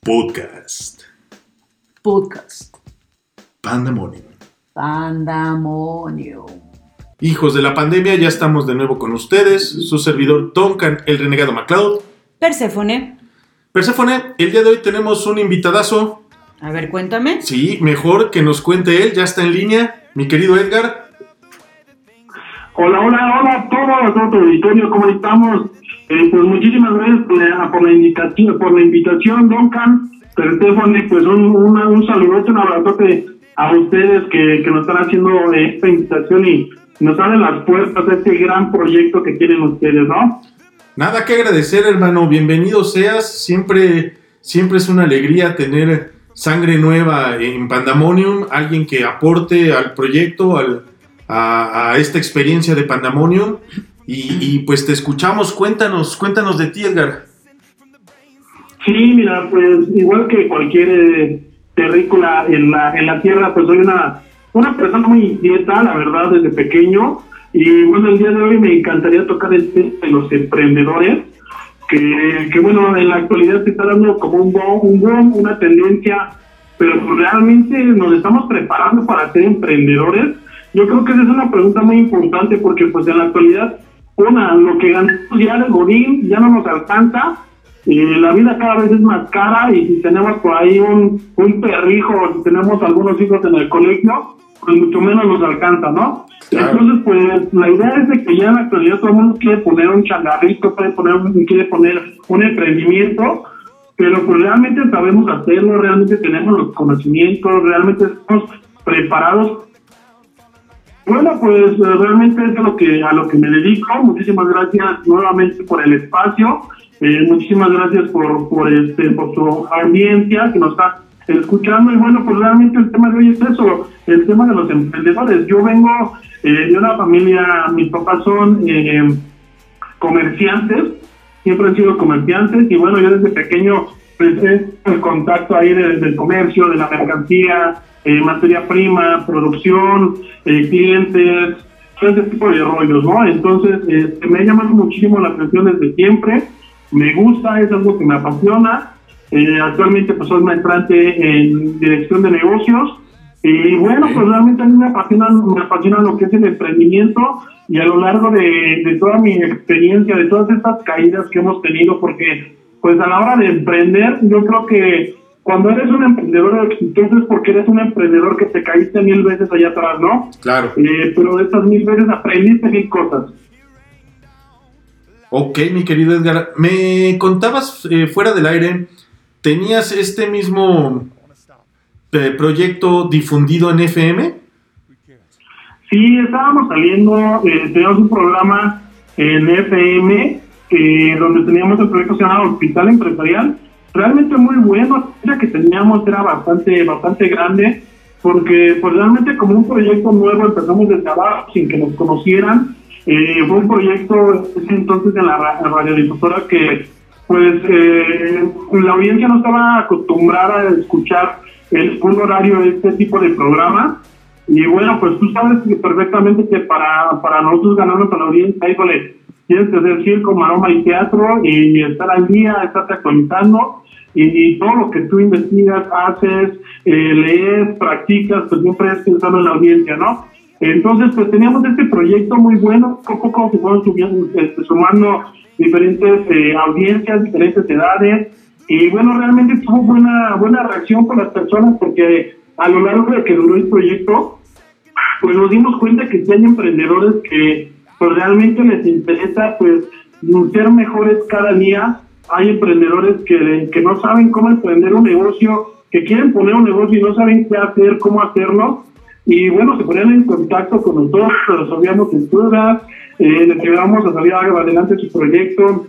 Podcast. Podcast. Pandemonium. Pandemonium. Hijos de la pandemia, ya estamos de nuevo con ustedes. Su servidor Duncan, el renegado MacLeod. Perséfone. Perséfone, el día de hoy tenemos un invitadazo. A ver, cuéntame. Sí, mejor que nos cuente él, ya está en línea. Mi querido Edgar. Hola, hola, hola a todos, a todo auditorio, ¿cómo estamos? Eh, pues muchísimas gracias por la, invitación, por la invitación, Duncan, Perséfone, pues un, una, un saludote, un abrazote a ustedes que, que nos están haciendo esta invitación y nos abren las puertas a este gran proyecto que tienen ustedes, ¿no? Nada que agradecer, hermano. Bienvenido seas. Siempre, siempre es una alegría tener sangre nueva en Pandemonium, alguien que aporte al proyecto, al, a, a esta experiencia de Pandemonium. Y, y, pues te escuchamos, cuéntanos, cuéntanos de ti, Edgar. Sí, mira, pues igual que cualquier eh, terrícola en la, en la tierra, pues soy una, una persona muy inquieta, la verdad, desde pequeño. Y bueno, el día de hoy me encantaría tocar el de los emprendedores, que, que bueno, en la actualidad se está dando como un boom, un boom una tendencia, pero pues realmente nos estamos preparando para ser emprendedores. Yo creo que esa es una pregunta muy importante porque pues en la actualidad, una, lo que ganamos ya el godín ya no nos alcanza, eh, la vida cada vez es más cara y si tenemos por ahí un, un perrijo o si tenemos algunos hijos en el colegio, pues mucho menos nos alcanza, ¿no? Claro. Entonces, pues la idea es de que ya en la actualidad todo el mundo quiere poner un changarrito, quiere poner, quiere poner un emprendimiento, pero pues realmente sabemos hacerlo, realmente tenemos los conocimientos, realmente estamos preparados bueno, pues eh, realmente es a lo que a lo que me dedico. Muchísimas gracias nuevamente por el espacio. Eh, muchísimas gracias por por este por su audiencia que nos está escuchando y bueno, pues realmente el tema de hoy es eso, el tema de los emprendedores. Yo vengo eh, de una familia, mis papás son eh, comerciantes, siempre han sido comerciantes y bueno, yo desde pequeño pues es el contacto ahí de- del comercio, de la mercancía, eh, materia prima, producción, eh, clientes, todo ese tipo de rollos, ¿no? Entonces, este, me ha llamado muchísimo la atención desde siempre, me gusta, es algo que me apasiona. Eh, actualmente pues soy maestrante en dirección de negocios y bueno, pues realmente a mí me apasiona, me apasiona lo que es el emprendimiento y a lo largo de, de toda mi experiencia, de todas estas caídas que hemos tenido, porque pues a la hora de emprender, yo creo que cuando eres un emprendedor exitoso es porque eres un emprendedor que te caíste mil veces allá atrás, ¿no? Claro. Eh, pero de estas mil veces aprendiste mil cosas. Ok, mi querido Edgar. Me contabas eh, fuera del aire, tenías este mismo eh, proyecto difundido en FM. Sí, estábamos saliendo, eh, teníamos un programa en FM eh, donde teníamos el proyecto que se llamaba Hospital Empresarial. Realmente muy bueno, la que teníamos era bastante, bastante grande, porque pues realmente como un proyecto nuevo empezamos desde abajo sin que nos conocieran. Eh, fue un proyecto entonces en la ra- radiodifusora que pues eh, la audiencia no estaba acostumbrada a escuchar el, un horario de este tipo de programa. Y bueno, pues tú sabes perfectamente que para, para nosotros ganarnos a la audiencia, híjole, tienes que hacer circo, maroma y teatro y estar al día, estarte actualizando y, y todo lo que tú investigas, haces, eh, lees, practicas, pues siempre es pensando en la audiencia, ¿no? Entonces, pues teníamos este proyecto muy bueno, poco a poco se fueron subiendo, este, sumando diferentes eh, audiencias, diferentes edades, y bueno, realmente tuvo buena, buena reacción por las personas porque a lo largo de que duró el proyecto, pues nos dimos cuenta que sí hay emprendedores que pues realmente les interesa pues ser mejores cada día. Hay emprendedores que, que no saben cómo emprender un negocio, que quieren poner un negocio y no saben qué hacer, cómo hacerlo. Y bueno, se ponían en contacto con nosotros, resolvíamos dudas, eh, les ayudábamos a salir adelante su proyecto,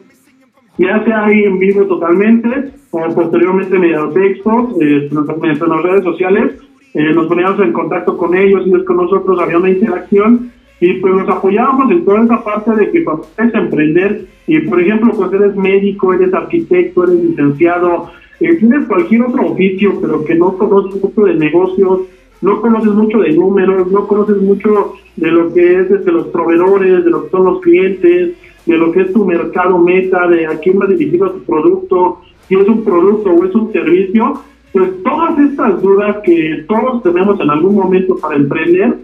ya sea ahí en vivo totalmente o posteriormente mediante textos, eh, mediante las redes sociales, eh, nos poníamos en contacto con ellos, ellos con nosotros, había una interacción y pues nos apoyábamos en toda esa parte de que cuando quieres emprender. Y por ejemplo pues eres médico, eres arquitecto, eres licenciado, eh, tienes cualquier otro oficio pero que no conoces mucho de negocios, no conoces mucho de números, no conoces mucho de lo que es desde los proveedores, de lo que son los clientes, de lo que es tu mercado meta, de a quién va dirigido tu producto, si es un producto o es un servicio, pues todas estas dudas que todos tenemos en algún momento para emprender,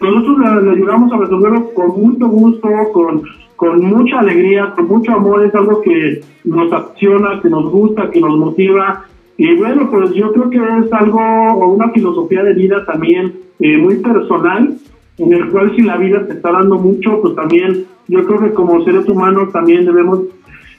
nosotros le, ayudamos a resolverlo con mucho gusto, con, con mucha alegría, con mucho amor, es algo que nos acciona, que nos gusta, que nos motiva. Y bueno, pues yo creo que es algo, o una filosofía de vida también eh, muy personal, en el cual si la vida te está dando mucho, pues también yo creo que como seres humanos también debemos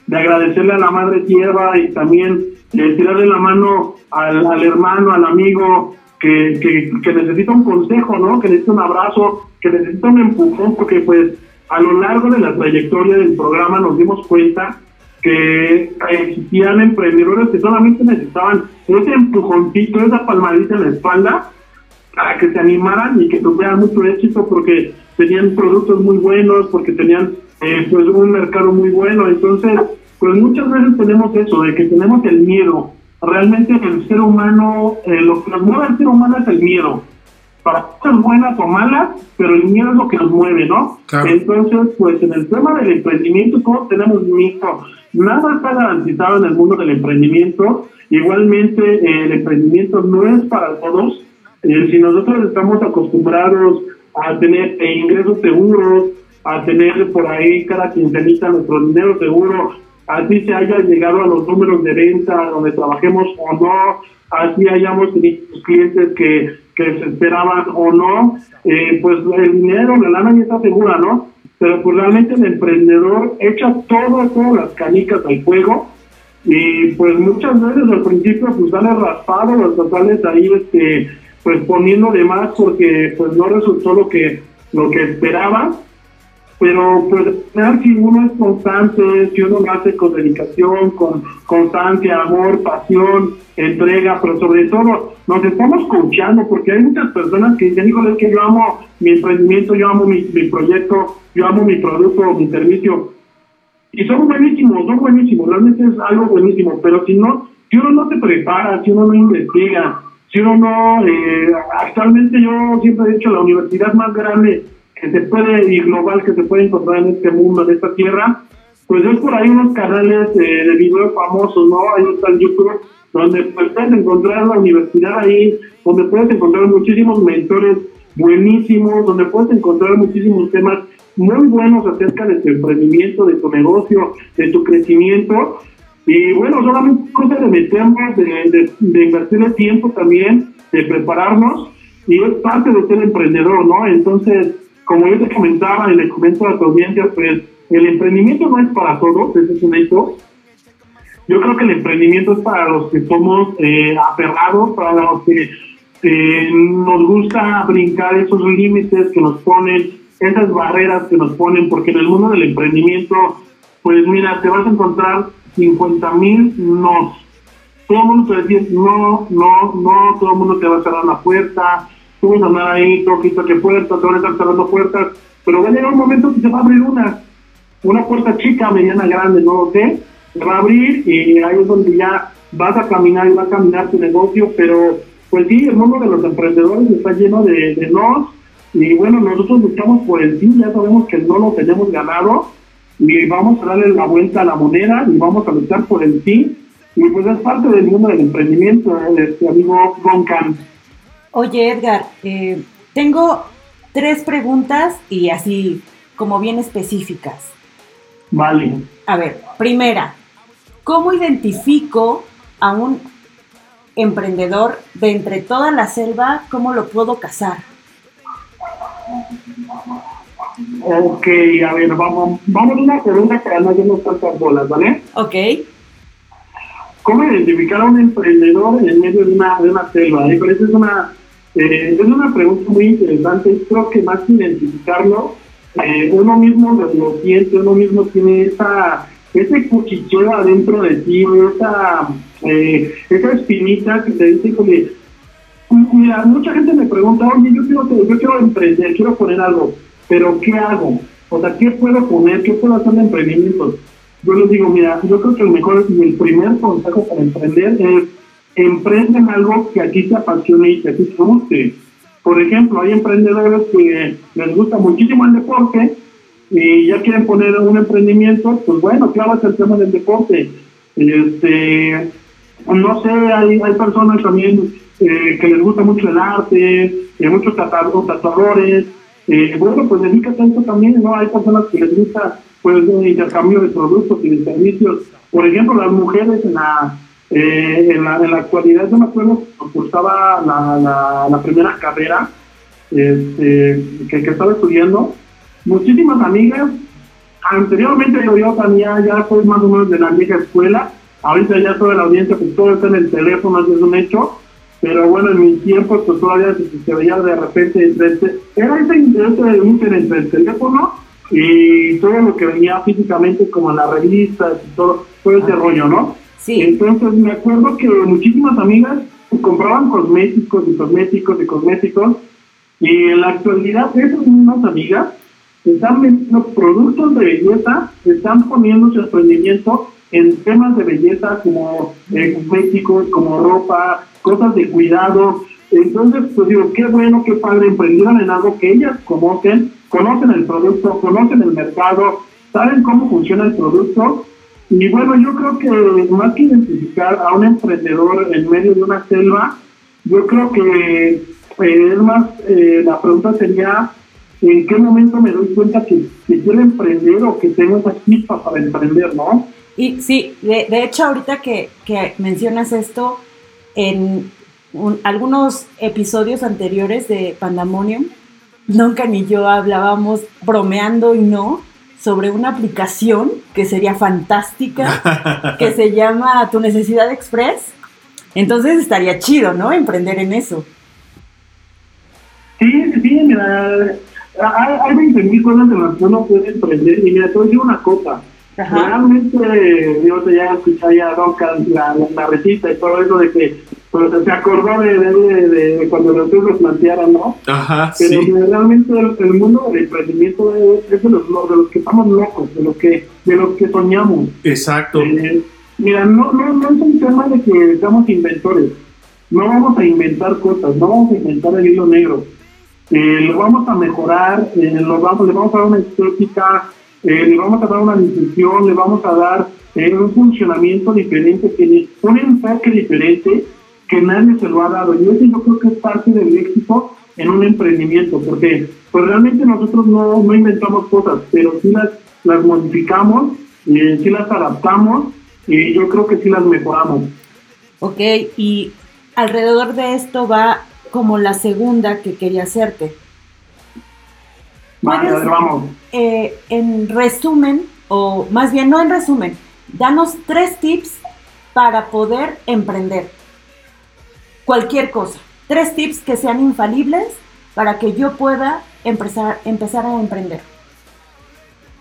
de agradecerle a la madre tierra y también de tirarle la mano al, al hermano, al amigo que, que, que, necesita un consejo, ¿no? Que necesita un abrazo, que necesita un empujón, porque pues a lo largo de la trayectoria del programa nos dimos cuenta que existían emprendedores que solamente necesitaban ese empujoncito, esa palmadita en la espalda para que se animaran y que tuvieran mucho éxito porque tenían productos muy buenos, porque tenían eh, pues un mercado muy bueno. Entonces, pues muchas veces tenemos eso, de que tenemos el miedo. Realmente el ser humano, eh, lo que nos mueve al ser humano es el miedo. Para cosas buenas o malas, pero el miedo es lo que nos mueve, ¿no? Entonces, pues en el tema del emprendimiento, todos tenemos miedo. Nada está garantizado en el mundo del emprendimiento. Igualmente, el emprendimiento no es para todos. Eh, si nosotros estamos acostumbrados a tener ingresos seguros, a tener por ahí cada quincenita nuestro dinero seguro, así se haya llegado a los números de venta donde trabajemos o no, así hayamos tenido clientes que, que se esperaban o no, eh, pues el dinero, la lana ya está segura, ¿no? Pero pues realmente el emprendedor echa todo, todas las canicas al fuego y pues muchas veces al principio pues sale raspado, los sales ahí este, pues poniendo de más porque pues no resultó lo que, lo que esperaba pero pues si uno es constante, si uno lo hace con dedicación, con constancia, amor, pasión, entrega, pero sobre todo nos estamos escuchando porque hay muchas personas que dicen, híjole, es que yo amo mi emprendimiento, yo amo mi, proyecto, yo amo mi producto, mi servicio. Y son buenísimos, son buenísimos, realmente es algo buenísimo, pero si no, si uno no se prepara, si uno no investiga, si uno no, eh, actualmente yo siempre he dicho, la universidad más grande que se puede, y global que se puede encontrar en este mundo, en esta tierra, pues es por ahí unos canales eh, de video famosos, ¿no? Ahí está en YouTube, donde pues, puedes encontrar la universidad ahí, donde puedes encontrar muchísimos mentores buenísimos, donde puedes encontrar muchísimos temas muy buenos acerca de tu emprendimiento, de tu negocio, de tu crecimiento. Y bueno, solamente cosa de meternos, de, de, de invertir el tiempo también, de prepararnos, y es parte de ser emprendedor, ¿no? Entonces, como yo te comentaba y le comento a tu audiencia, pues el emprendimiento no es para todos, ese es un hecho. Yo creo que el emprendimiento es para los que somos eh, aferrados, para los que eh, nos gusta brincar esos límites que nos ponen, esas barreras que nos ponen, porque en el mundo del emprendimiento, pues mira, te vas a encontrar 50 mil no. Todo el mundo te va a decir no, no, no, todo el mundo te va a cerrar la puerta, tú andar ahí, toque, toque puertas, te van a estar cerrando puertas, pero va a llegar un momento que se va a abrir una, una puerta chica, mediana, grande, no lo sé, se va a abrir y ahí es donde ya vas a caminar y va a caminar tu negocio, pero pues sí, el mundo de los emprendedores está lleno de, de nos, y bueno, nosotros luchamos por el sí, ya sabemos que no lo tenemos ganado, y vamos a darle la vuelta a la moneda y vamos a luchar por el sí, y pues es parte del mundo del emprendimiento, este amigo Roncan. Oye, Edgar, eh, tengo tres preguntas y así como bien específicas. Vale. A ver, primera, ¿cómo identifico a un emprendedor de entre toda la selva? ¿Cómo lo puedo cazar? Ok, a ver, vamos, vamos una pregunta para no llenos tantas bolas, ¿vale? Ok. ¿Cómo identificar a un emprendedor en medio de una, de una selva? ¿Eh? es una eh, es una pregunta muy interesante. Creo que más que identificarlo, eh, uno mismo lo, siente, uno mismo tiene esa, ese cuchicheo adentro de ti, esa, eh, esa espinita que te dice que, mira, mucha gente me pregunta, oye, yo quiero, yo quiero emprender, quiero poner algo, pero ¿qué hago? O sea, ¿qué puedo poner? ¿Qué puedo hacer de emprendimientos? Yo les digo, mira, yo creo que el mejor y el primer consejo para emprender es emprenden algo que a ti te apasione y que a ti te guste. Por ejemplo, hay emprendedores que les gusta muchísimo el deporte y ya quieren poner un emprendimiento, pues bueno, claro, es el tema del deporte. Este, no sé, hay, hay personas también eh, que les gusta mucho el arte, eh, muchos tatuadores. Eh, bueno, pues dedícate a eso también, ¿no? Hay personas que les gusta pues un intercambio de productos y de servicios. Por ejemplo, las mujeres en la, eh, en la, en la actualidad, yo me acuerdo cursaba la, la, la primera carrera este, que, que estaba estudiando, muchísimas amigas anteriormente yo, yo tenía, ya fue más o menos de la vieja escuela, ahorita ya toda la audiencia, pues todo está en el teléfono, es un hecho, pero bueno, en mi tiempo, pues todavía se, veía de repente, entre, era ese interés de entre el teléfono y todo lo que venía físicamente, como en las revistas y todo, todo ese rollo, ¿no? Entonces me acuerdo que muchísimas amigas compraban cosméticos y cosméticos y cosméticos, y en la actualidad esas mismas amigas están vendiendo productos de belleza, están poniendo su emprendimiento en temas de belleza como eh, cosméticos, como ropa, cosas de cuidado. Entonces, pues digo, qué bueno, qué padre, emprendieron en algo que ellas conocen, conocen el producto, conocen el mercado, saben cómo funciona el producto. Y bueno, yo creo que más que identificar a un emprendedor en medio de una selva, yo creo que eh, es más, eh, la pregunta sería en qué momento me doy cuenta que, quiero emprender o que tengo esa chispa para emprender, ¿no? Y sí, de, hecho ahorita que, mencionas esto, en algunos episodios anteriores de Pandemonium, nunca ni yo hablábamos bromeando y no sobre una aplicación que sería fantástica, que se llama Tu Necesidad Express. Entonces estaría chido, ¿no? Emprender en eso. Sí, sí, mira, hay, hay 20 mil cosas en las que uno puede emprender. Y mira, te voy a decir una cosa. Realmente, yo ya escuché ya la, la, la, recita y todo eso de que pues, se acordó de, de, cuando los lo plantearon, ¿no? Ajá, Pero realmente el, mundo del emprendimiento es, de, los, de los que estamos locos, de los que, de los que soñamos. Exacto. Eh, mira, no, no, no es un tema de que seamos inventores. No vamos a inventar cosas, no vamos a inventar el hilo negro eh, lo vamos a mejorar, eh, lo vamos, le vamos a dar una estética, eh, le vamos a dar una nutrición, le vamos a dar eh, un funcionamiento diferente, un enfoque diferente que nadie se lo ha dado. Y eso yo creo que es parte del éxito en un emprendimiento, porque pues realmente nosotros no, no inventamos cosas, pero sí las, las modificamos, eh, sí las adaptamos y yo creo que sí las mejoramos. Ok, y alrededor de esto va como la segunda que quería hacerte. Vale, vamos. Eh, en resumen, o más bien no en resumen, danos tres tips para poder emprender. Cualquier cosa. Tres tips que sean infalibles para que yo pueda empezar, empezar a emprender.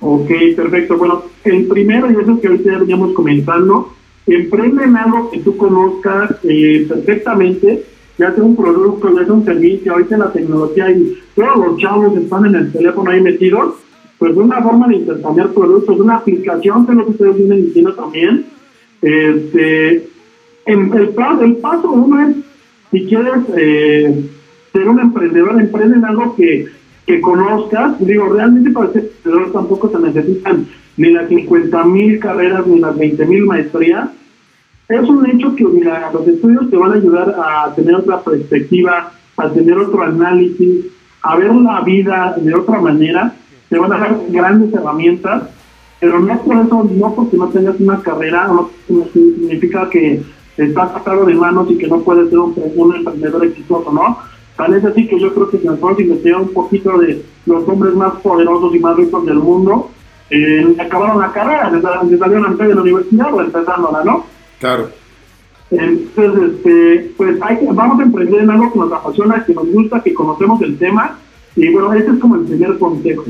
Ok, perfecto. Bueno, el primero, y eso que ahorita veníamos comentando, emprende en algo que tú conozcas eh, perfectamente ya sea un producto, ya sea un servicio, ahorita la tecnología y todos los chavos están en el teléfono ahí metidos, pues una forma de intercambiar productos, una aplicación, que lo que ustedes vienen diciendo también. Este, en el, el paso uno es, si quieres eh, ser un emprendedor, emprende en algo que, que conozcas. Digo, realmente para ser emprendedor tampoco se necesitan ni las 50 mil carreras ni las 20 mil maestrías es un hecho que, mira, los estudios te van a ayudar a tener otra perspectiva, a tener otro análisis, a ver la vida de otra manera, te van a dar grandes herramientas, pero no por eso, no porque no tengas una carrera, no, significa que estás atado de manos y que no puedes ser un, emprendedor exitoso, ¿no? Tal es así que yo creo que vamos a investigar un poquito de los hombres más poderosos y más ricos del mundo, eh, acabaron la carrera, les, salieron antes de la universidad o empezándola, ¿no? Claro. Entonces, este, pues hay vamos a emprender en algo que nos apasiona, que nos gusta, que conocemos el tema. Y bueno, ese es como el primer consejo.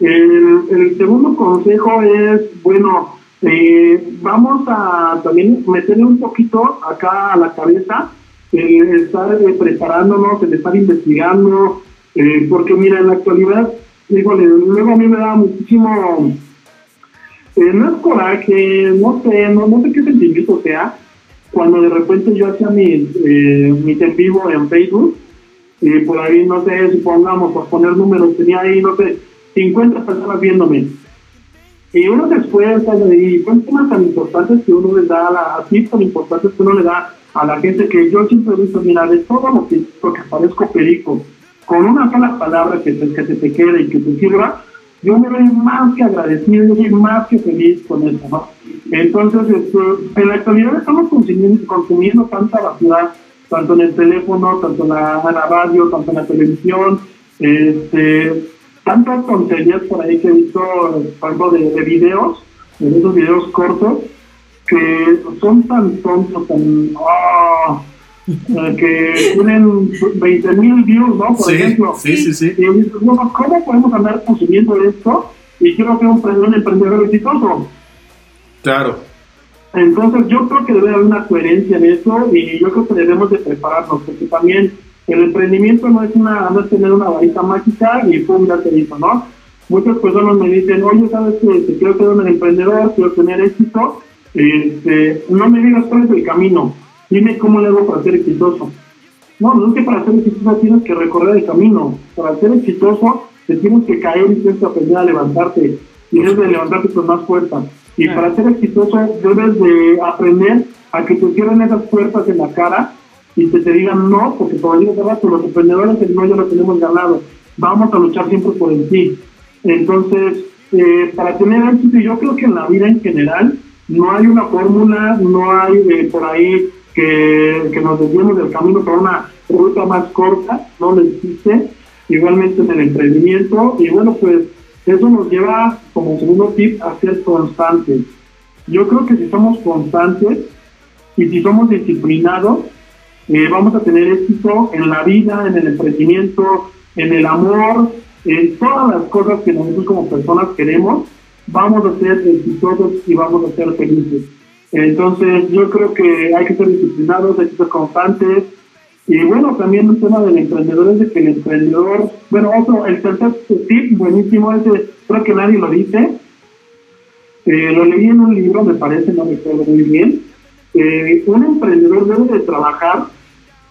El, segundo consejo es, bueno, eh, vamos a también meterle un poquito acá a la cabeza, el estar eh, preparándonos, el estar investigando, eh, porque mira, en la actualidad, híjole, luego a mí me da muchísimo eh, no es coraje, no sé, no, no sé qué sentimiento sea, cuando de repente yo hacía mis, eh, mis en vivo en Facebook, y por ahí, no sé, supongamos, por poner números, tenía ahí, no sé, 50 personas viéndome. Y uno se esfuerza y son temas tan importantes que uno le da, a la, así tan importantes que uno le da a la gente que yo siempre he visto, mira, de todo lo que, lo parezco perico, con una sola palabra que, te, que te, quede y que te sirva, yo me veo más que agradecido, yo soy más que feliz con eso, ¿no? Entonces, este, en la actualidad estamos consumiendo, consumiendo tanta basura, tanto en el teléfono, tanto en la, radio, tanto en la televisión, este, tantas tonterías por ahí que he visto, por ejemplo, de, de videos, de esos videos cortos, que son tan tontos, tan... Ah, eh, que tienen 20 mil views, ¿no? Por ejemplo. Sí, sí, sí. Y ¿cómo podemos andar consumiendo esto? Y quiero un, un emprendedor exitoso. Claro. Entonces yo creo que debe haber una coherencia en eso y yo creo que debemos de prepararnos, porque también el emprendimiento no es una no es tener una varita mágica y pum, ya te hizo, ¿no? Muchas personas me dicen, oye, ¿sabes qué? Quiero ser un emprendedor, quiero tener éxito, este, no me digas cuál es el camino, dime cómo le hago para ser exitoso. No, no es que para ser exitoso tienes que recorrer el camino. Para ser exitoso te tienes que caer y tienes que aprender a levantarte. Y debes de levantarte con más fuerza. Y para ser exitoso debes de aprender a que te cierren esas puertas en la cara y que te digan no, porque como digo rato, los emprendedores el no ya lo tenemos ganado. Vamos a luchar siempre por el sí. Entonces, eh, para tener éxito, yo creo que en la vida en general no hay una fórmula, no hay eh, por ahí que, que nos desviemos del camino para una ruta más corta, no lo existe. Igualmente en el emprendimiento, y bueno, pues eso nos lleva como segundo tip a ser constantes. Yo creo que si somos constantes y si somos disciplinados, eh, vamos a tener éxito en la vida, en el emprendimiento, en el amor, en todas las cosas que nosotros como personas queremos, vamos a ser exitosos y vamos a ser felices. Entonces, yo creo que hay que ser disciplinados, hay que ser constantes. Y bueno, también el tema del emprendedor es de que el emprendedor, bueno, otro, el tercer tip buenísimo, ese creo que nadie lo dice. Eh, lo leí en un libro, me parece, no me acuerdo muy bien. Eh, un emprendedor debe de trabajar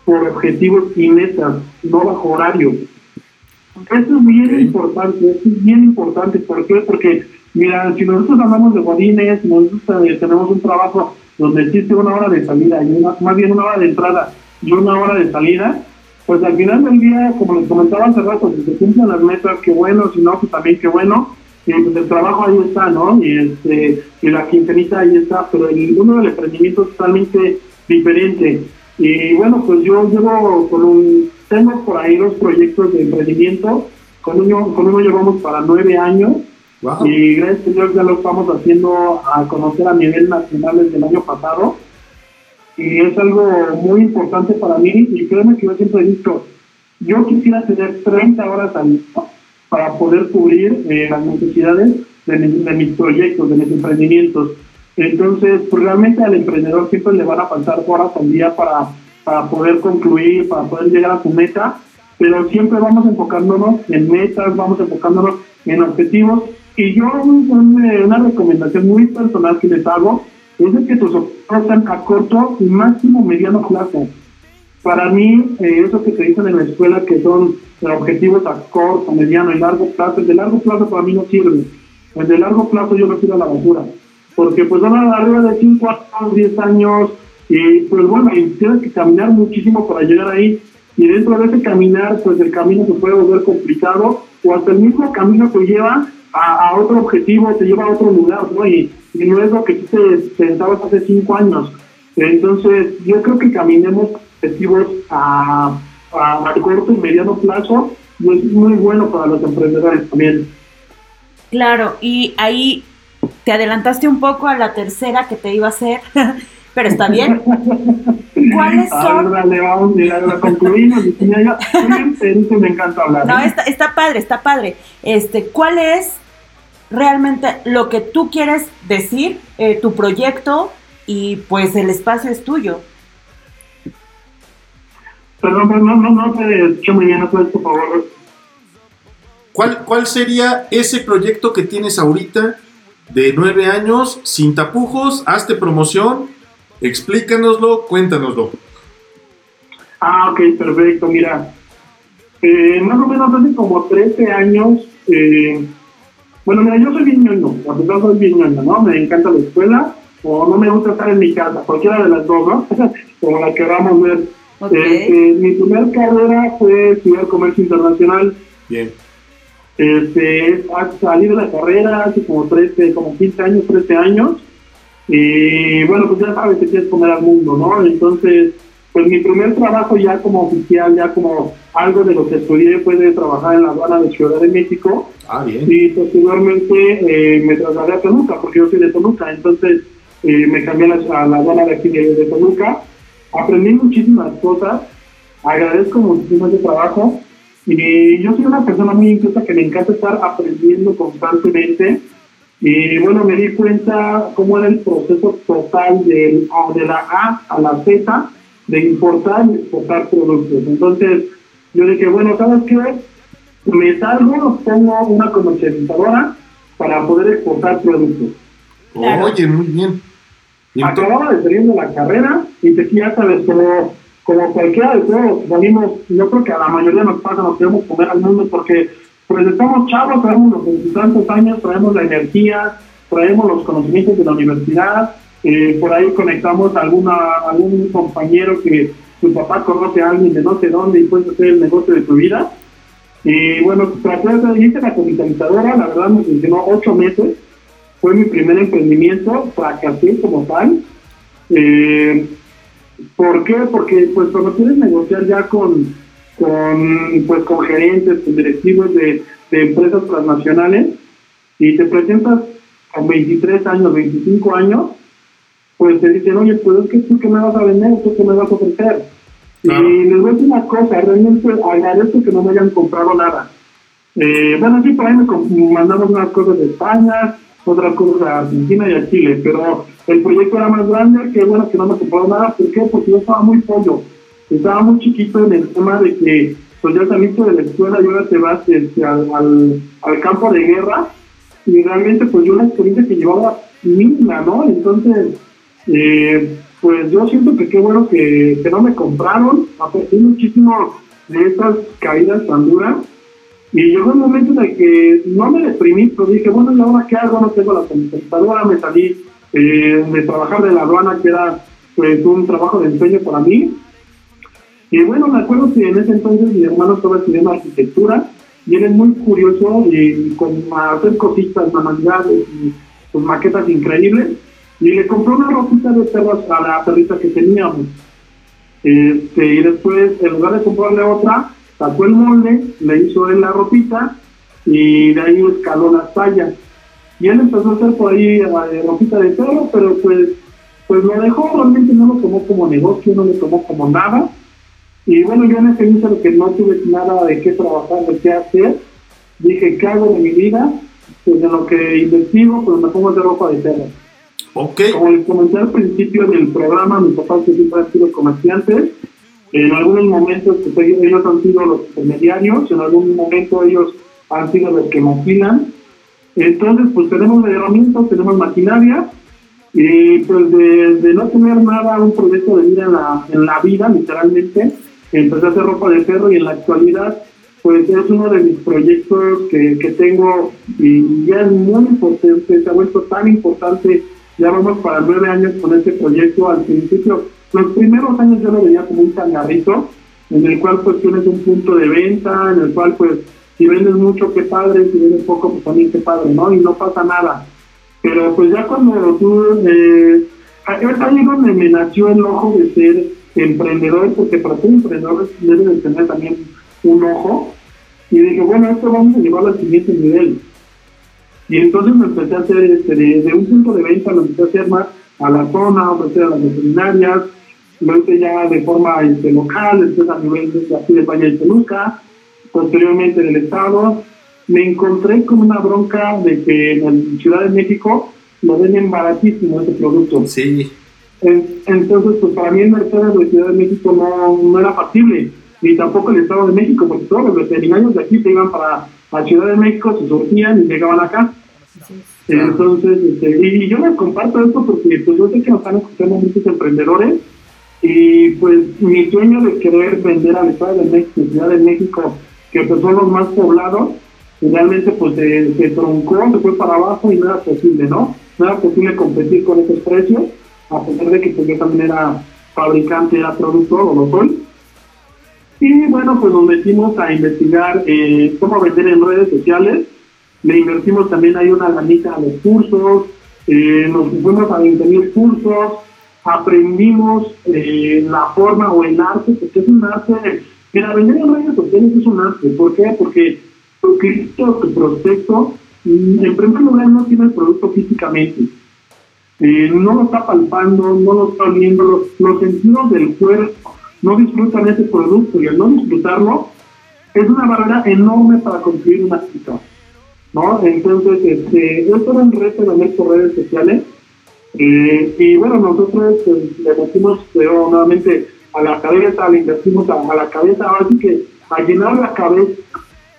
por objetivos y metas, no bajo horario. Eso es bien importante, eso es bien importante. ¿Por qué? Porque Mira, si nosotros hablamos de godines, nosotros eh, tenemos un trabajo donde existe una hora de salida, y una, más bien una hora de entrada y una hora de salida, pues al final del día, como les comentaba hace rato, si se cumplen las metas, qué bueno, si no, pues también qué bueno, y pues el trabajo ahí está, ¿no? Y, este, y la quincenita ahí está, pero el mundo del emprendimiento es totalmente diferente. Y bueno, pues yo llevo con un, tengo por ahí dos proyectos de emprendimiento, con uno, con uno llevamos para nueve años, y gracias a Dios ya lo estamos haciendo a conocer a nivel nacional desde el año pasado. Y es algo muy importante para mí. Y créeme que yo siempre he dicho, yo quisiera tener 30 horas al día para poder cubrir eh, las necesidades de, mis proyectos, de mis emprendimientos. Entonces, pues realmente al emprendedor siempre le van a faltar horas al día para, para poder concluir, para poder llegar a su meta, pero siempre vamos enfocándonos en metas, vamos enfocándonos en objetivos y yo una recomendación muy personal que les hago es que tus objetivos sean a corto y máximo mediano plazo. Para mí, eh, eso que se dicen en la escuela que son objetivos a corto, mediano y largo plazo, el de largo plazo para mí no sirve. El de largo plazo yo lo tiro a la basura. Porque pues van a arriba de 5 años, 10 años, y pues bueno, y tienes que caminar muchísimo para llegar ahí. Y dentro de ese caminar, pues el camino se puede volver complicado, o hasta el mismo camino que lleva a, otro objetivo, te lleva a otro lugar, ¿no? Y, no es lo que tú te pensabas hace cinco años. Entonces, yo creo que caminemos objetivos a, a, corto y mediano plazo y es muy bueno para los emprendedores también. Claro, y ahí te adelantaste un poco a la tercera que te iba a hacer, pero está bien. ¿Cuáles son? Dale, vamos, la concluimos. Me encanta hablar. No, ¿eh? está, está padre, está padre. Este, ¿Cuál es realmente lo que tú quieres decir, eh, tu proyecto y pues el espacio es tuyo. Perdón, no, no, no te escucho muy bien, por favor. ¿Cuál, ¿Cuál sería ese proyecto que tienes ahorita de nueve años, sin tapujos, hazte promoción, explícanoslo, cuéntanoslo? Ah, ok, perfecto, mira. Eh, más o menos hace como 13 años eh, Bueno, mira, yo soy bien ñoño, a pesar soy bien ñoño, ¿no? Me encanta la escuela o no me gusta estar en mi casa, cualquiera de las dos, ¿no? Como la queramos ver. Ok. Este, mi primer carrera fue estudiar comercio internacional. Bien. Este, salí de la carrera hace como 13, como 15 años, 13 años. Y bueno, pues ya sabes que quieres comer al mundo, ¿no? Entonces, pues mi primer trabajo ya como oficial, ya como algo de lo que estudié fue de trabajar en la aduana de Ciudad de México. Ah, bien. Y posteriormente eh, me trasladé a Toluca, porque yo soy de Toluca, entonces eh, me cambié a la, a la aduana de aquí de, de Toluca. Aprendí muchísimas cosas, agradezco muchísimo ese trabajo. Y yo soy una persona muy inquieta que me encanta estar aprendiendo constantemente. Y bueno, me di cuenta cómo era el proceso total de, de la A a la Z de importar y exportar productos. Entonces, yo dije, bueno, ¿sabes qué? me salgo, pongo una comercializadora para poder exportar productos. Claro. Oye, muy bien. Acababa de salir de la carrera y te ya sabes, como, como cualquiera de todos, venimos, yo creo que a la mayoría nos pasa, nos queremos comer al mundo porque pues estamos chavos, traemos los veintitantos años, traemos la energía, traemos los conocimientos de la universidad, eh, por ahí conectamos a alguna, algún compañero que tu papá conoce a alguien de no sé dónde y puedes hacer el negocio de tu vida. Y bueno, traté de la comercializadora, la verdad me funcionó ocho meses, fue mi primer emprendimiento, fracasé como tal. Eh, ¿Por qué? Porque pues cuando quieres negociar ya con, con, pues, con gerentes, con directivos de, de empresas transnacionales y te presentas con 23 años, 25 años, pues te dicen, oye, pues es que tú qué me vas a vender, tú qué me vas a ofrecer. Claro. Y les voy a decir una cosa, realmente agradezco que no me hayan comprado nada. Eh, bueno, sí, por ahí me mandamos unas cosas de España, otras cosas a Argentina y a Chile, pero el proyecto era más grande, que bueno que no me compraron nada, ¿por qué? Porque yo estaba muy pollo, estaba muy chiquito en el tema de que pues ya saliste de la escuela y ahora te vas este, al, al, campo de guerra. Y realmente pues yo la experiencia que llevaba mínima, ¿no? Entonces, eh, pues yo siento que qué bueno que, que no me compraron, aprendí muchísimo de estas caídas tan duras y llegó un momento en el que no me deprimí, pero dije, bueno, ¿y ahora qué hago? No tengo la computadora, me salí eh, de trabajar de la aduana, que era pues un trabajo de ensueño para mí. Y bueno, me acuerdo que en ese entonces mi hermano estaba estudiando arquitectura y él es muy curioso y con hacer cositas, manualidades y pues, maquetas increíbles. Y le compró una ropita de perros a la perrita que teníamos. Este, y después, en lugar de comprarle otra, sacó el molde, le hizo él la ropita y de ahí escaló las tallas. Y él empezó a hacer por ahí eh, ropita de perro, pero pues, pues lo dejó, realmente no lo tomó como negocio, no lo tomó como nada. Y bueno, yo en ese inicio que no tuve nada de qué trabajar, de qué hacer, dije, ¿qué hago de mi vida? Pues en lo que investigo, pues me pongo a hacer ropa de perro. Ok. Como les comenté al principio del programa, mis papás que siempre han sido comerciantes, en algunos momentos pues, ellos, han sido los intermediarios, en algún momento ellos han sido los que maquilan. Entonces, pues tenemos herramientas, tenemos maquinaria, y pues de, de no tener nada, un proyecto de vida en la, en la vida, literalmente, empecé a hacer ropa de perro y en la actualidad, pues es uno de mis proyectos que, que tengo y ya es muy importante, se ha vuelto tan importante, ya vamos para nueve años con este proyecto, al principio, los primeros años yo lo veía como un cangarrito, en el cual pues tienes un punto de venta, en el cual pues si vendes mucho, qué padre, si vendes poco, pues también qué padre, ¿no? Y no pasa nada. Pero pues ya cuando tú, eh, ahí donde me nació el ojo de ser emprendedor, porque para ser emprendedor debe de tener también un ojo. Y dije, bueno, esto vamos a llevarlo al siguiente nivel. Y entonces me empecé a hacer, este, de, de un punto de venta, lo empecé a hacer más a la zona, ofrecer a las veterinarias, lo hice ya de forma este, local, después a nivel de aquí de Valle de Toluca, posteriormente en el estado. Me encontré con una bronca de que en Ciudad de México lo venden baratísimo ese producto. Sí. En- Entonces, pues para mí el mercado de Ciudad de México no, no era factible, ni tampoco el Estado de México, porque todos los veterinarios de aquí se iban para la Ciudad de México, se surtían y llegaban acá. Entonces, este, y yo les comparto esto porque pues yo sé que nos están escuchando muchos emprendedores y pues mi sueño de querer vender al Estado de México, Ciudad de México, que pues son los más poblados, realmente pues se, se troncó, se fue para abajo y no era posible, ¿no? No era posible competir con esos precios, a pesar de que pues, yo también era fabricante, era productor, o lo soy. Y bueno, pues nos metimos a investigar eh, cómo vender en redes sociales. Le invertimos también ahí una lanita a los cursos, eh, nos fuimos a 20 cursos, aprendimos eh, la forma o el arte, porque es un arte. Mira, vender en redes sociales es un arte. ¿Por qué? Porque tu Cristo, tu prospecto, mm, en primer lugar no tiene el producto físicamente. no lo está palpando, no lo está viendo, los, los sentidos del cuerpo no disfrutan ese producto y al no disfrutarlo es una barrera enorme para conseguir una cita. ¿no? Entonces, este, esto era un reto de por redes sociales. Eh, y bueno, nosotros pues, le metimos nuevamente a la cabeza, le invertimos a, la cabeza, ahora sí que a llenar la cabeza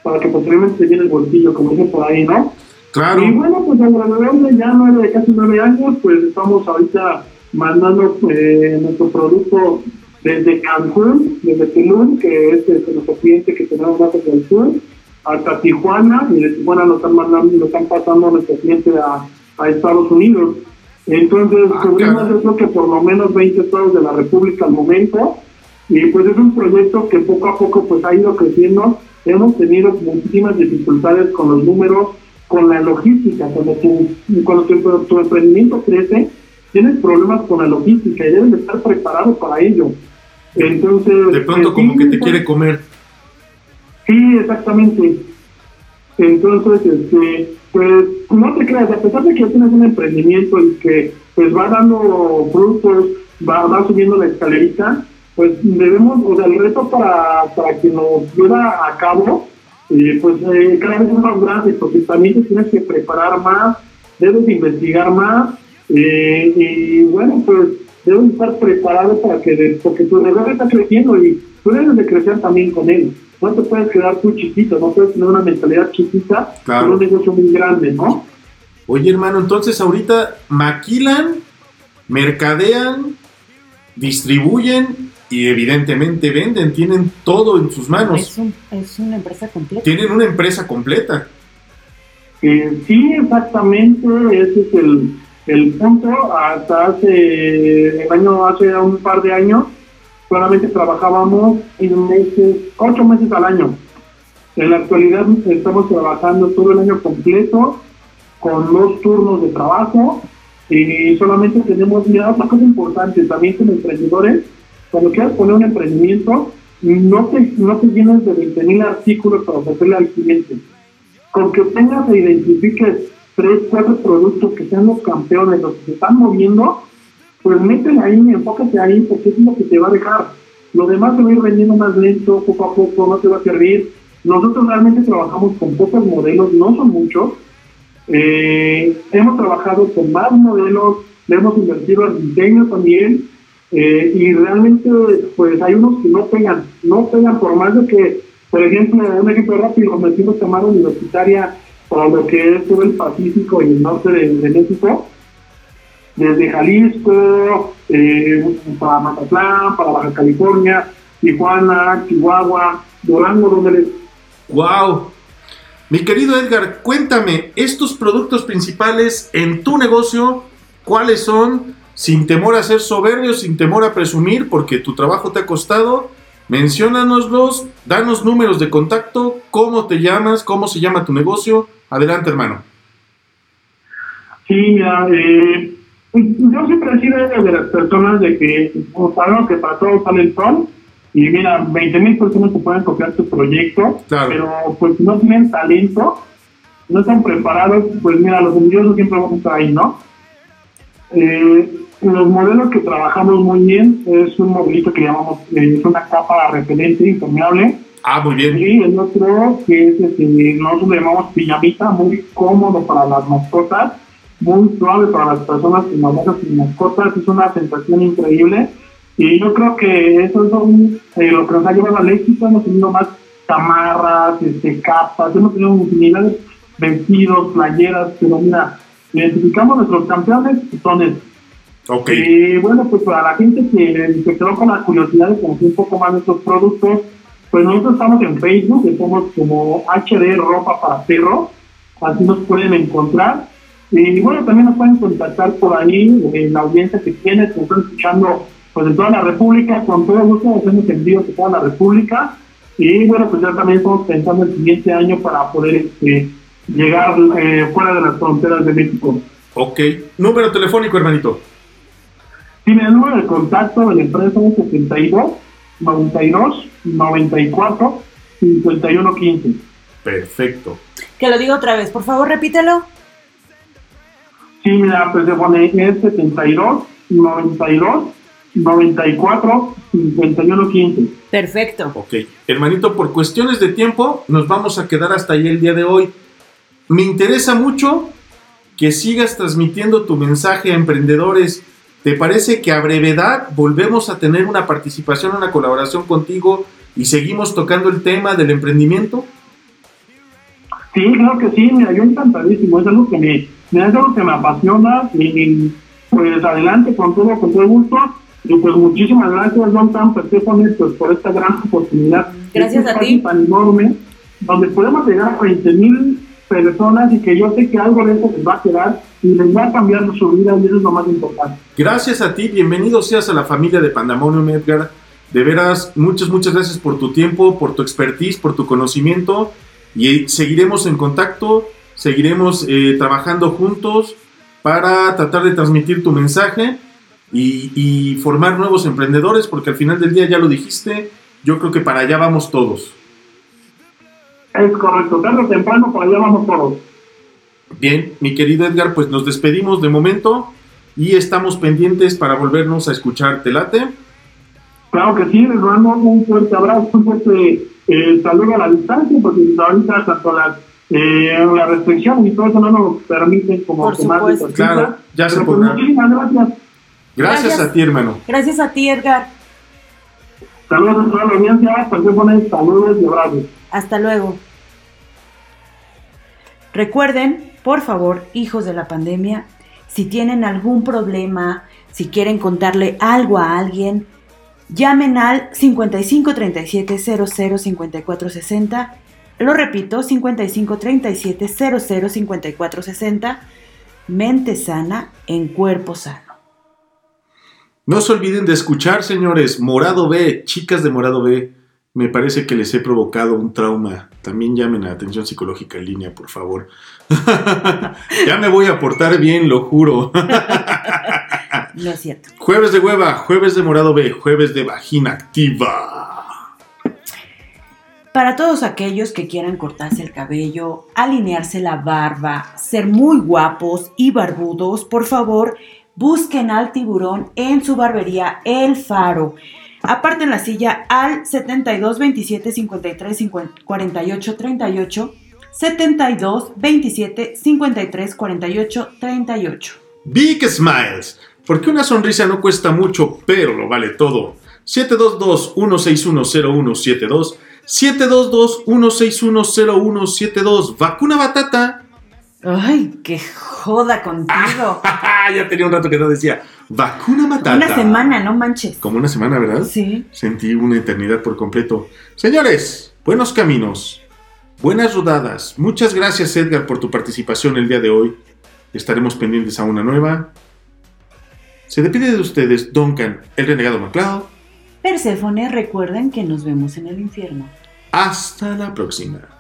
para que posteriormente se llene el bolsillo, como dice por ahí, ¿no? Claro. Y bueno, pues alrededor de ya nueve, casi nueve años, pues estamos ahorita mandando eh, nuestro producto desde Cancún, desde Tulum, que es nuestro cliente que tenemos más hacia el sur, hasta Tijuana, y de Tijuana nos están mandando, nos están pasando a nuestro cliente a, Estados Unidos. Entonces, ah, cubrimos eso que por lo menos 20 estados de la República al momento, y pues es un proyecto que poco a poco pues ha ido creciendo. Hemos tenido muchísimas dificultades con los números, con la logística. Cuando tu, cuando tu, emprendimiento crece, tienes problemas con la logística y debes estar preparado para ello. Entonces. De pronto, pues, como que te quiere comer. Sí, exactamente. Entonces, este, pues, no te creas, a pesar de que tienes un emprendimiento y que pues va dando frutos, va, va subiendo la escalerita, pues debemos, o sea, el reto para, para que nos lleva a cabo, pues eh, cada vez es más grande, porque también te tienes que preparar más, debes investigar más, y bueno, pues debes estar preparado para que, porque tu negocio está creciendo y tú debes de crecer también con él. No te puedes quedar tú chiquito, no puedes tener una mentalidad chiquita con un negocio muy grande, ¿no? Oye, hermano, entonces ahorita maquilan, mercadean, distribuyen y evidentemente venden, tienen todo en sus manos. Es, una empresa completa. Tienen una empresa completa. Eh, sí, exactamente, ese es el, el punto hasta hace el año hace un par de años solamente trabajábamos en meses ocho meses al año. En la actualidad estamos trabajando todo el año completo con dos turnos de trabajo y solamente tenemos mira otra cosa importante también como emprendedores cuando quieras poner un emprendimiento no te no te llenes de 20 mil artículos para ofrecerle al cliente. Con que tengas e identifiques tres, cuatro productos que sean los campeones, los que se están moviendo, pues métele ahí, enfócate ahí, porque es lo que te va a dejar. Lo demás se va a ir vendiendo más lento, poco a poco, no te va a servir. Nosotros realmente trabajamos con pocos modelos, no son muchos. Eh, hemos trabajado con más modelos, le hemos invertido en diseño también, eh, y realmente pues hay unos que no pegan, no pegan por más de que, por ejemplo, un ejemplo rápido, metimos tomar universitaria para lo que es todo el Pacífico y el norte de, México, desde Jalisco, eh, para Mazatlán, para Baja California, Tijuana, Chihuahua, Durango, donde les... ¡Wow! Mi querido Edgar, cuéntame, estos productos principales en tu negocio, ¿cuáles son? Sin temor a ser soberbio, sin temor a presumir, porque tu trabajo te ha costado. Menciónanoslos, danos números de contacto, cómo te llamas, cómo se llama tu negocio, Adelante, hermano. Sí, mira, eh, yo siempre he sido de las personas de que pues, sabemos que para todos sale el sol y mira, 20 mil personas que pueden copiar tu proyecto, pero pues no tienen talento, no están preparados, pues mira, los envidiosos siempre vamos a estar ahí, ¿no? Eh, los modelos que trabajamos muy bien es un modelito que llamamos, eh, es una capa repelente impermeable, Ah, muy bien. Y el otro que es, este, nosotros le llamamos pijamita, muy cómodo para las mascotas, muy suave para las personas que manejan sus mascotas, es una sensación increíble. Y yo creo que eso son eh, lo que nos ha llevado al éxito. Hemos tenido más camarras, este, capas, hemos tenido infinidad de vestidos, playeras, pero mira, identificamos nuestros campeones son estos. Okay. Y bueno, pues para la gente que se quedó con la curiosidad de conocer un poco más de estos productos, pues nosotros estamos en Facebook, estamos como HD Ropa para Perro, así nos pueden encontrar. Y bueno, también nos pueden contactar por ahí, en la audiencia que tiene, que están escuchando pues de toda la República, con todo gusto hacemos envíos de toda la República. Y bueno, pues ya también estamos pensando el siguiente año para poder este, llegar eh, fuera de las fronteras de México. Ok. Número telefónico, hermanito. Tiene el número de contacto de la empresa es 72 92 94 51 15. Perfecto. Que lo diga otra vez, por favor, repítelo. Sí, mira, pues se pone es 72 92 94 51 15. Perfecto. Ok. Hermanito, por cuestiones de tiempo, nos vamos a quedar hasta ahí el día de hoy. Me interesa mucho que sigas transmitiendo tu mensaje a emprendedores. ¿Te parece que a brevedad volvemos a tener una participación, una colaboración contigo y seguimos tocando el tema del emprendimiento? Sí, creo que sí, mira, yo encantadísimo, es algo que me es algo que me apasiona y pues adelante con todo, con todo gusto. Y pues muchísimas gracias, Don Tan Perséfone, pues por esta gran oportunidad. Gracias Este a ti. tan enorme, donde podemos llegar a 20 mil personas y que yo sé que algo de eso les va a quedar y les va a cambiar su vida y eso es lo más importante. Gracias a ti, bienvenido seas a la familia de Pandemonium, Edgar. De veras, muchas, muchas gracias por tu tiempo, por tu expertise, por tu conocimiento. Y seguiremos en contacto, seguiremos eh, trabajando juntos para tratar de transmitir tu mensaje y, y formar nuevos emprendedores, porque al final del día ya lo dijiste, yo creo que para allá vamos todos. Es correcto, tarde o temprano por allá vamos todos. Bien, mi querido Edgar, pues nos despedimos de momento y estamos pendientes para volvernos a escuchar. ¿Te late? Claro que sí, les mando un fuerte abrazo, un fuerte eh, saludo a la distancia, porque ahorita tanto las, eh, las restricciones y todo eso no nos permiten como Por tomar supuesto. Claro, ya se pues muchísimas gracias. Gracias Gracias. a ti, hermano. Gracias a ti, Edgar. Saludos a toda la audiencia, pues saludos y abrazos. Hasta luego. Recuerden, por favor, hijos de la pandemia, si tienen algún problema, si quieren contarle algo a alguien, llamen al 55 37 00 54 60. Lo repito, 55 37 00 54 60. Mente sana en cuerpo sano. No se olviden de escuchar, señores, Morado B, chicas de Morado B. Me parece que les he provocado un trauma. También llamen a atención psicológica en línea, por favor. ya me voy a portar bien, lo juro. No es cierto. jueves de hueva, jueves de Morado B, jueves de vagina activa. Para todos aquellos que quieran cortarse el cabello, alinearse la barba, ser muy guapos y barbudos, por favor, busquen al tiburón en su barbería El Faro. Aparten la silla al 72 27 53 50 48 38 72 27 53 48 38. Big Smiles, porque una sonrisa no cuesta mucho, pero lo vale todo. 722-1610172, 722-1610172, vacuna batata. Ay, qué joda contigo. ya tenía un rato que no decía, vacuna batata. Una semana, no manches. Como una semana, ¿verdad? Sí. Sentí una eternidad por completo. Señores, buenos caminos, buenas rodadas. Muchas gracias, Edgar, por tu participación el día de hoy. Estaremos pendientes a una nueva. Se despide de ustedes Duncan, el renegado MacLeod. Perséfone, recuerden que nos vemos en el infierno. Hasta la próxima.